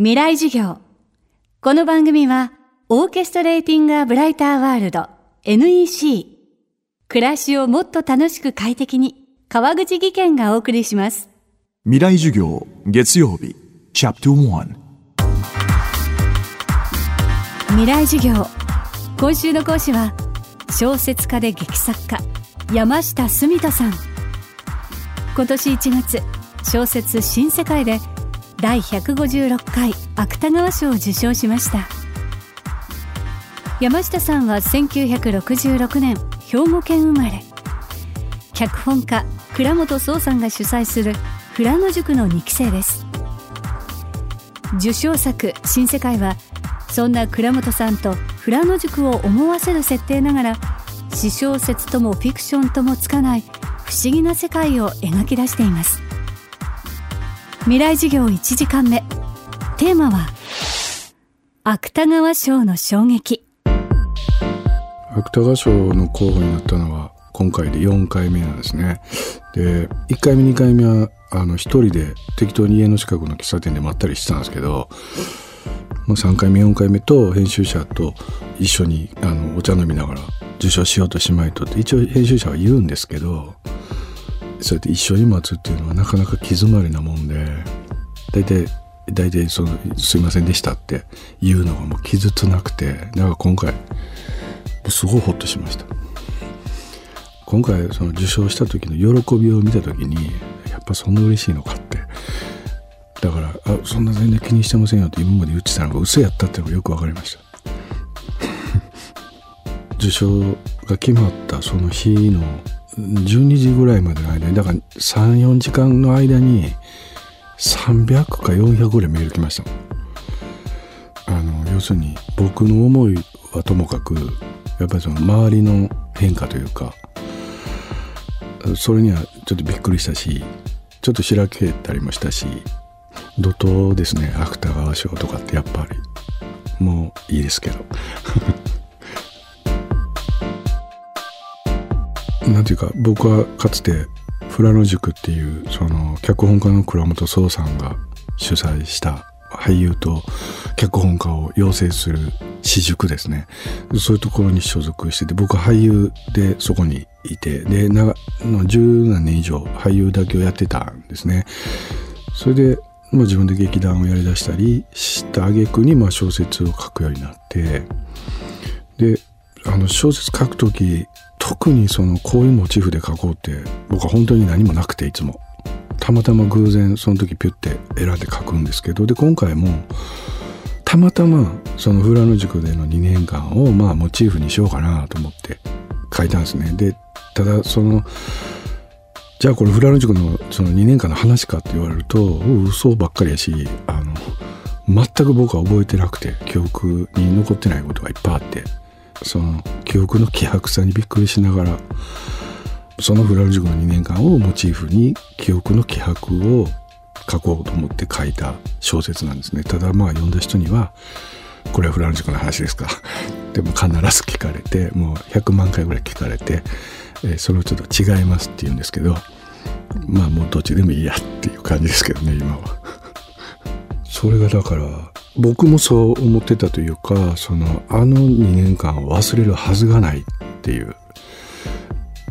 未来授業。この番組は、オーケストレーティング・ア・ブライター・ワールド NEC。暮らしをもっと楽しく快適に、川口義賢がお送りします。未来授業月曜日チャプター未来授業。今週の講師は、小説家で劇作家、山下澄人さん。今年1月、小説新世界で、第156回芥川賞を受賞しました。山下さんは1966年兵庫県生まれ。脚本家倉本壮さんが主催する富良野塾の2期生です。受賞作「新世界は」そんな倉本さんと富良野塾を思わせる設定ながら私小説ともフィクションともつかない不思議な世界を描き出しています。未来授業1時間目。テーマは芥川賞の衝撃。芥川賞の候補になったのは今回で4回目なんですね。で1回目2回目はあの一人で適当に家の近くの喫茶店で待ったりしてたんですけど、まあ、3回目4回目と編集者と一緒にあのお茶飲みながら受賞しようとしまいとって一応編集者は言うんですけどそうやって一緒に待つっていうのはなかなか気詰まりなもんで大体大体その「すいませんでした」って言うのがもう傷つなくてだから今回すごいホッとしました。今回その受賞した時の喜びを見た時にやっぱそんな嬉しいのかって。だから「あそんな全然気にしてませんよ」って今まで言ってたのが嘘やったっていうのがよく分かりました。受賞が決まったその日の12時ぐらいまでの間にだから34時間の間に300か400ぐらいメール来ましたあの要するに僕の思いはともかくやっぱりその周りの変化というかそれにはちょっとびっくりしたしちょっとしらけたりもしたし怒涛ですね芥川賞とかってやっぱり。もういいですけど。なんていうか僕はかつて富良野塾っていうその脚本家の倉本壮さんが主催した俳優と脚本家を養成する私塾ですね。そういうところに所属してて僕は俳優でそこにいてで十何年以上俳優だけをやってたんですね。それで、ま、自分で劇団をやりだしたりした挙句にまあ小説を書くようになってであの小説書く時特にそのこういうモチーフで書こうって僕は本当に何もなくていつも。たまたま偶然その時ピュッて選んで書くんですけどで今回もたまたまその富良野塾での2年間をまあモチーフにしようかなと思って書いたんですね。でただそのじゃあこれ富良野塾のその2年間の話かって言われると嘘ばっかりやしあの全く僕は覚えてなくて記憶に残ってないことがいっぱいあってその記憶の希薄さにびっくりしながらそのフラル塾の2年間をモチーフに記憶の希薄を書こうと思って書いた小説なんですねただまあ読んだ人には「これはフラン塾の話ですか? 」でも必ず聞かれてもう100万回ぐらい聞かれて、えー、それをちょっと違いますって言うんですけどまあもうどっちでもいいやっていう感じですけどね今は。それがだから僕もそう思ってたというかそのあの2年間を忘れるはずがないっていう。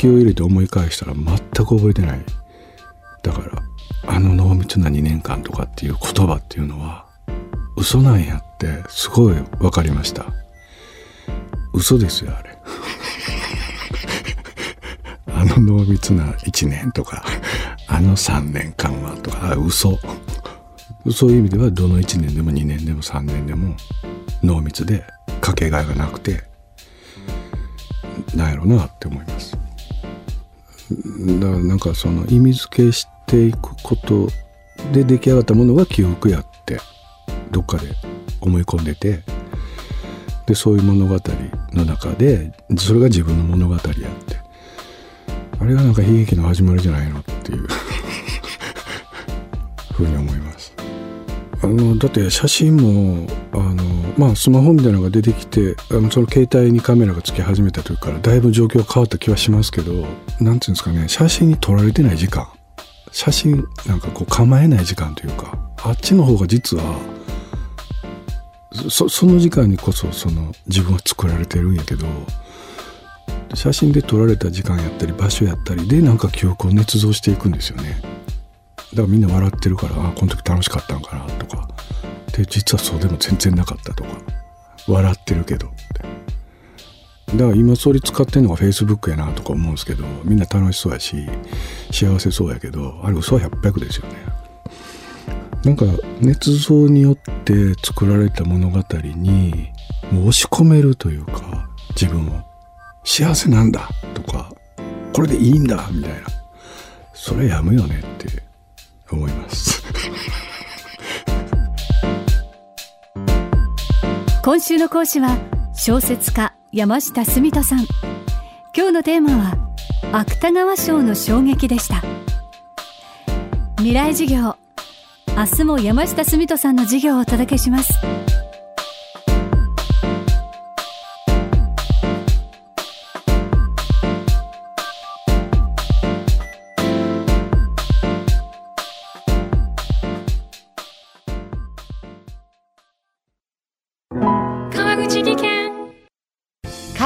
気を入れて思い返したら全く覚えてない。だからあの濃密な2年間とかっていう言葉っていうのは嘘なんやってすごい分かりました。嘘ですよあれ。あの濃密な1年とかあの3年間はとか嘘。そういう意味ではどの1年でも2年でも3年でも濃密でかけがえがなくてなんやろなって思います。だからなんかその意味付けしていくことで出来上がったものが記憶やってどっかで思い込んでてでそういう物語の中でそれが自分の物語やってあれがなんか悲劇の始まりじゃないのっていうふうに思います。あのだって写真もあのまあスマホみたいなのが出てきてあのその携帯にカメラがつき始めた時からだいぶ状況変わった気はしますけどなんていうんですかね写真に撮られてない時間。写真なんかこう構えない時間というかあっちの方が実はそその時間にこそその自分は作られてるんやけど写真で撮られた時間やったり場所やったりでなんか記憶を捏造していくんですよね。からみんな笑ってるからあこの時楽しかったんかなとか。で実はそうでも全然なかったとか。笑ってるけど。ってだから今それ使ってんのがフェイスブックやなとか思うんですけどみんな楽しそうやし幸せそうやけどあれ嘘は800ですよね。なんか捏造によって作られた物語にもう押し込めるというか自分を。幸せなんだとかこれでいいんだみたいな。それやむよねって。思います。今週の講師は小説家山下澄人さん。今日のテーマは芥川賞の衝撃でした。未来授業明日も山下澄人さんの授業をお届けします。